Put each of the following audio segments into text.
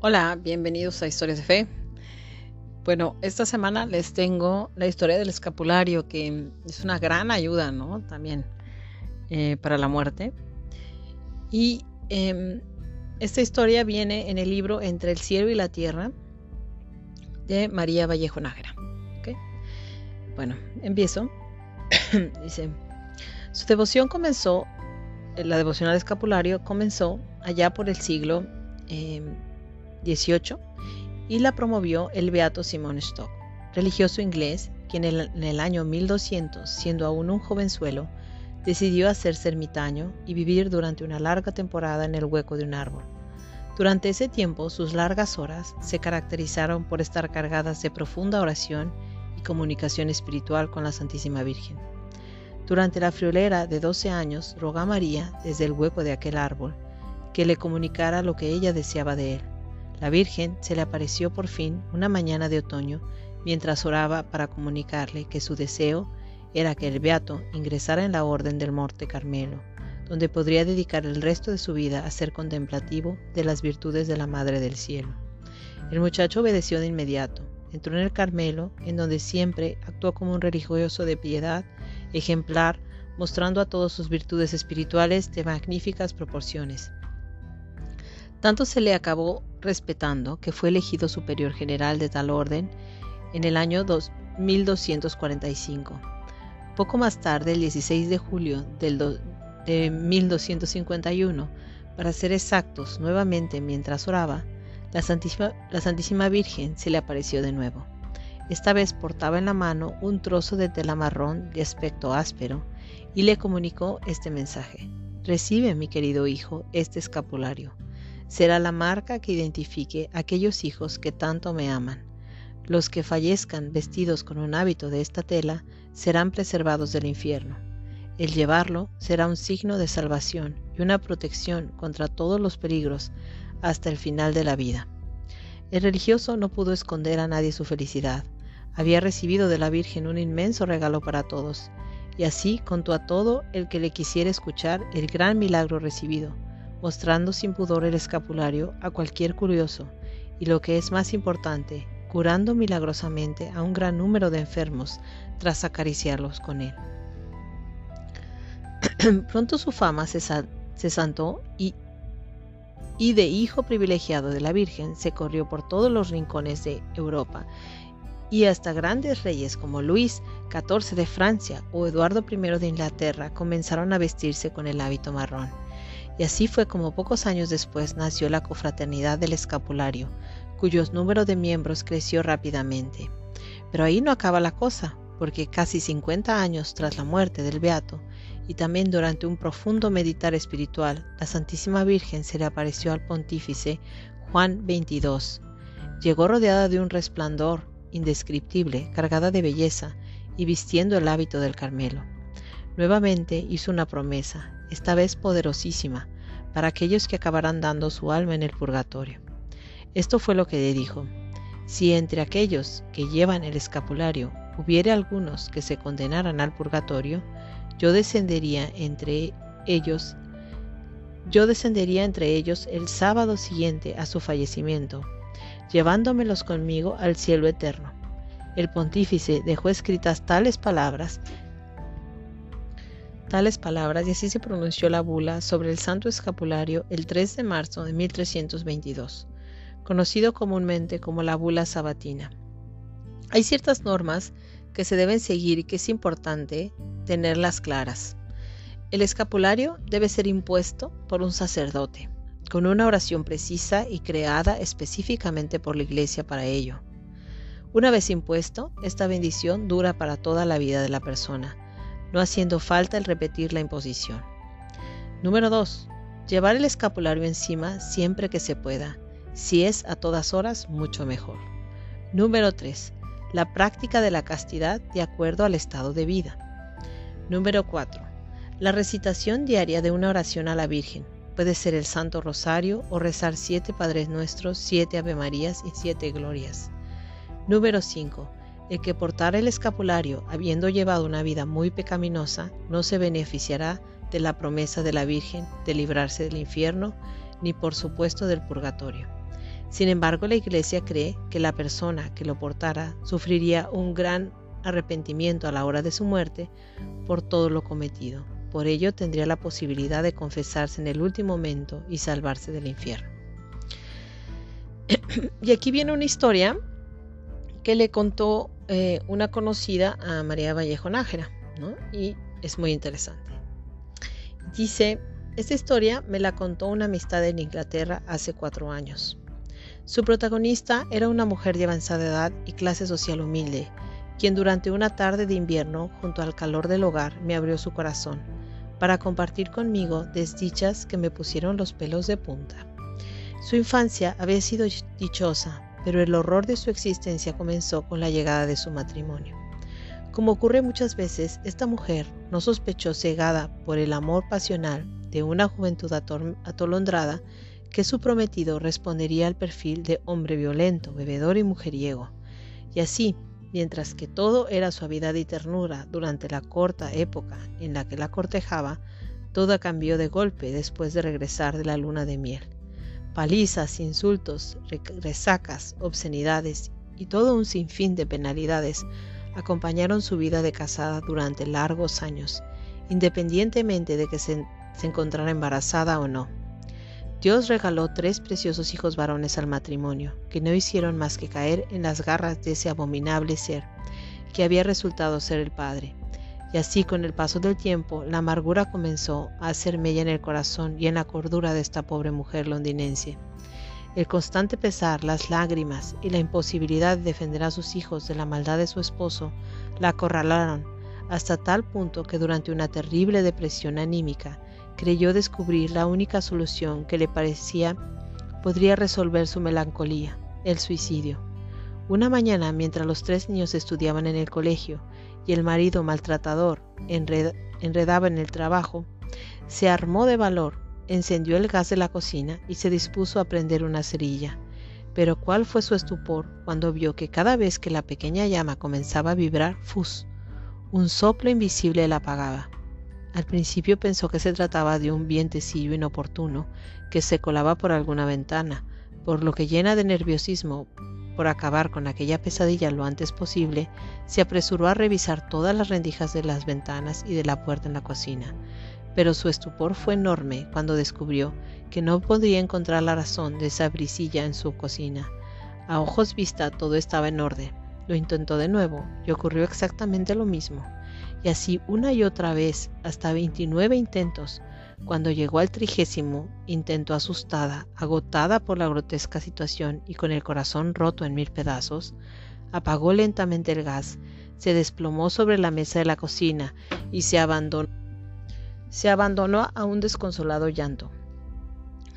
Hola, bienvenidos a Historias de Fe. Bueno, esta semana les tengo la historia del escapulario, que es una gran ayuda, ¿no? También eh, para la muerte. Y em, esta historia viene en el libro Entre el cielo y la tierra de María Vallejo Nájera. Bueno, empiezo. Dice, su devoción comenzó, la devoción al escapulario comenzó allá por el siglo eh, 18 y la promovió el beato Simon Stock, religioso inglés, quien en el año 1200, siendo aún un jovenzuelo, decidió hacerse ermitaño y vivir durante una larga temporada en el hueco de un árbol. Durante ese tiempo, sus largas horas se caracterizaron por estar cargadas de profunda oración y comunicación espiritual con la Santísima Virgen. Durante la friolera de 12 años, rogó a María, desde el hueco de aquel árbol, que le comunicara lo que ella deseaba de él. La Virgen se le apareció por fin una mañana de otoño mientras oraba para comunicarle que su deseo era que el beato ingresara en la orden del Monte Carmelo, donde podría dedicar el resto de su vida a ser contemplativo de las virtudes de la Madre del Cielo. El muchacho obedeció de inmediato, entró en el Carmelo, en donde siempre actuó como un religioso de piedad, ejemplar, mostrando a todos sus virtudes espirituales de magníficas proporciones. Tanto se le acabó respetando que fue elegido superior general de tal orden en el año 1245. Poco más tarde, el 16 de julio del de 1251, para ser exactos, nuevamente mientras oraba, la Santísima, la Santísima Virgen se le apareció de nuevo. Esta vez portaba en la mano un trozo de tela marrón de aspecto áspero y le comunicó este mensaje. Recibe, mi querido hijo, este escapulario será la marca que identifique aquellos hijos que tanto me aman. Los que fallezcan vestidos con un hábito de esta tela serán preservados del infierno. El llevarlo será un signo de salvación y una protección contra todos los peligros hasta el final de la vida. El religioso no pudo esconder a nadie su felicidad. Había recibido de la Virgen un inmenso regalo para todos, y así contó a todo el que le quisiera escuchar el gran milagro recibido mostrando sin pudor el escapulario a cualquier curioso y lo que es más importante, curando milagrosamente a un gran número de enfermos tras acariciarlos con él. Pronto su fama se, se santó y, y de hijo privilegiado de la Virgen se corrió por todos los rincones de Europa y hasta grandes reyes como Luis XIV de Francia o Eduardo I de Inglaterra comenzaron a vestirse con el hábito marrón. Y así fue como pocos años después nació la Confraternidad del Escapulario, cuyo número de miembros creció rápidamente. Pero ahí no acaba la cosa, porque casi 50 años tras la muerte del Beato, y también durante un profundo meditar espiritual, la Santísima Virgen se le apareció al pontífice Juan XXII. Llegó rodeada de un resplandor indescriptible, cargada de belleza, y vistiendo el hábito del Carmelo. Nuevamente hizo una promesa, esta vez poderosísima, para aquellos que acabarán dando su alma en el purgatorio. Esto fue lo que le dijo. Si entre aquellos que llevan el escapulario hubiere algunos que se condenaran al purgatorio, yo descendería entre ellos yo descendería entre ellos el sábado siguiente a su fallecimiento, llevándomelos conmigo al cielo eterno. El pontífice dejó escritas tales palabras tales palabras y así se pronunció la bula sobre el Santo Escapulario el 3 de marzo de 1322, conocido comúnmente como la bula sabatina. Hay ciertas normas que se deben seguir y que es importante tenerlas claras. El escapulario debe ser impuesto por un sacerdote, con una oración precisa y creada específicamente por la Iglesia para ello. Una vez impuesto, esta bendición dura para toda la vida de la persona, no haciendo falta el repetir la imposición. Número 2. Llevar el escapulario encima siempre que se pueda. Si es a todas horas, mucho mejor. Número 3. La práctica de la castidad de acuerdo al estado de vida. Número 4. La recitación diaria de una oración a la Virgen. Puede ser el Santo Rosario o rezar siete Padres Nuestros, siete Ave Marías y siete Glorias. Número 5 el que portar el escapulario, habiendo llevado una vida muy pecaminosa, no se beneficiará de la promesa de la Virgen de librarse del infierno, ni por supuesto del purgatorio. Sin embargo, la Iglesia cree que la persona que lo portara sufriría un gran arrepentimiento a la hora de su muerte por todo lo cometido. Por ello tendría la posibilidad de confesarse en el último momento y salvarse del infierno. y aquí viene una historia que le contó eh, una conocida a María Vallejo Nájera, y es muy interesante. Dice, esta historia me la contó una amistad en Inglaterra hace cuatro años. Su protagonista era una mujer de avanzada edad y clase social humilde, quien durante una tarde de invierno, junto al calor del hogar, me abrió su corazón, para compartir conmigo desdichas que me pusieron los pelos de punta. Su infancia había sido dichosa, pero el horror de su existencia comenzó con la llegada de su matrimonio. Como ocurre muchas veces, esta mujer no sospechó cegada por el amor pasional de una juventud atolondrada que su prometido respondería al perfil de hombre violento, bebedor y mujeriego. Y así, mientras que todo era suavidad y ternura durante la corta época en la que la cortejaba, todo cambió de golpe después de regresar de la luna de miel. Palizas, insultos, resacas, obscenidades y todo un sinfín de penalidades acompañaron su vida de casada durante largos años, independientemente de que se, se encontrara embarazada o no. Dios regaló tres preciosos hijos varones al matrimonio, que no hicieron más que caer en las garras de ese abominable ser, que había resultado ser el Padre. Y así con el paso del tiempo, la amargura comenzó a hacer mella en el corazón y en la cordura de esta pobre mujer londinense. El constante pesar, las lágrimas y la imposibilidad de defender a sus hijos de la maldad de su esposo la acorralaron hasta tal punto que durante una terrible depresión anímica creyó descubrir la única solución que le parecía podría resolver su melancolía, el suicidio. Una mañana, mientras los tres niños estudiaban en el colegio y el marido maltratador enredaba en el trabajo, se armó de valor, encendió el gas de la cocina y se dispuso a prender una cerilla. Pero cuál fue su estupor cuando vio que cada vez que la pequeña llama comenzaba a vibrar, ¡fus! Un soplo invisible la apagaba. Al principio pensó que se trataba de un vientecillo inoportuno que se colaba por alguna ventana, por lo que llena de nerviosismo por acabar con aquella pesadilla lo antes posible, se apresuró a revisar todas las rendijas de las ventanas y de la puerta en la cocina. Pero su estupor fue enorme cuando descubrió que no podía encontrar la razón de esa brisilla en su cocina. A ojos vista todo estaba en orden. Lo intentó de nuevo y ocurrió exactamente lo mismo y así una y otra vez hasta 29 intentos. Cuando llegó al trigésimo intento asustada, agotada por la grotesca situación y con el corazón roto en mil pedazos, apagó lentamente el gas, se desplomó sobre la mesa de la cocina y se abandonó, se abandonó a un desconsolado llanto.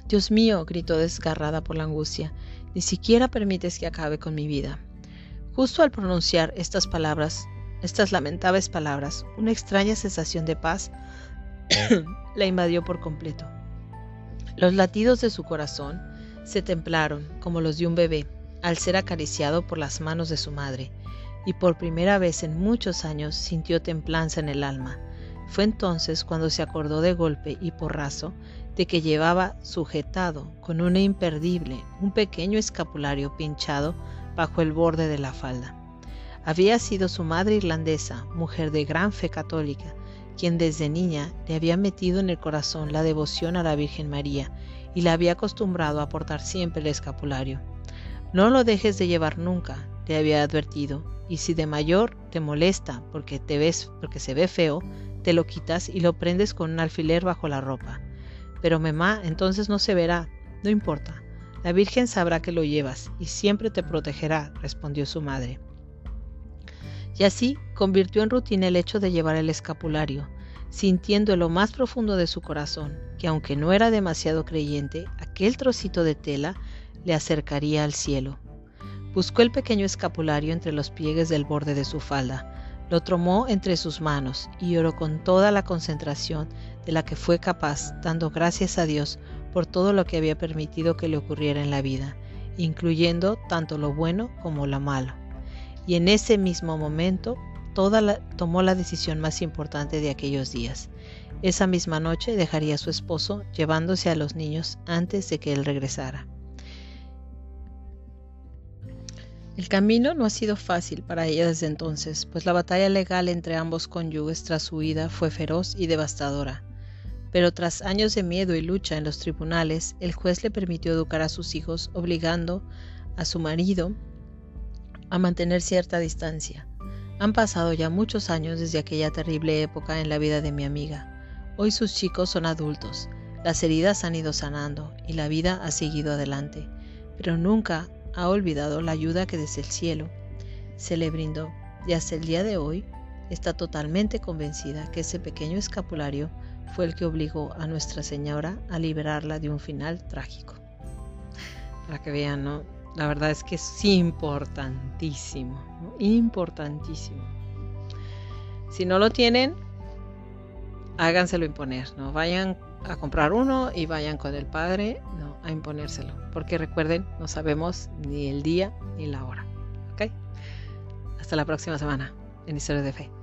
Dios mío, gritó desgarrada por la angustia, ni siquiera permites que acabe con mi vida. Justo al pronunciar estas palabras, estas lamentables palabras, una extraña sensación de paz la invadió por completo. Los latidos de su corazón se templaron como los de un bebé al ser acariciado por las manos de su madre, y por primera vez en muchos años sintió templanza en el alma. Fue entonces cuando se acordó de golpe y porrazo de que llevaba sujetado con una imperdible un pequeño escapulario pinchado bajo el borde de la falda. Había sido su madre irlandesa, mujer de gran fe católica, quien desde niña le había metido en el corazón la devoción a la Virgen María y la había acostumbrado a portar siempre el escapulario. No lo dejes de llevar nunca, le había advertido, y si de mayor te molesta porque te ves porque se ve feo, te lo quitas y lo prendes con un alfiler bajo la ropa. Pero mamá, entonces no se verá. No importa. La Virgen sabrá que lo llevas y siempre te protegerá, respondió su madre y así convirtió en rutina el hecho de llevar el escapulario, sintiendo en lo más profundo de su corazón que aunque no era demasiado creyente, aquel trocito de tela le acercaría al cielo. Buscó el pequeño escapulario entre los pliegues del borde de su falda, lo tomó entre sus manos y oró con toda la concentración de la que fue capaz, dando gracias a Dios por todo lo que había permitido que le ocurriera en la vida, incluyendo tanto lo bueno como lo malo y en ese mismo momento toda tomó la decisión más importante de aquellos días. Esa misma noche dejaría a su esposo llevándose a los niños antes de que él regresara. El camino no ha sido fácil para ella desde entonces, pues la batalla legal entre ambos cónyuges tras su huida fue feroz y devastadora. Pero tras años de miedo y lucha en los tribunales, el juez le permitió educar a sus hijos, obligando a su marido a mantener cierta distancia. Han pasado ya muchos años desde aquella terrible época en la vida de mi amiga. Hoy sus chicos son adultos, las heridas han ido sanando y la vida ha seguido adelante, pero nunca ha olvidado la ayuda que desde el cielo se le brindó y hasta el día de hoy está totalmente convencida que ese pequeño escapulario fue el que obligó a Nuestra Señora a liberarla de un final trágico. Para que vean, ¿no? La verdad es que es importantísimo, importantísimo. Si no lo tienen, háganselo imponer, ¿no? Vayan a comprar uno y vayan con el padre ¿no? a imponérselo. Porque recuerden, no sabemos ni el día ni la hora. ¿Ok? Hasta la próxima semana en Historia de Fe.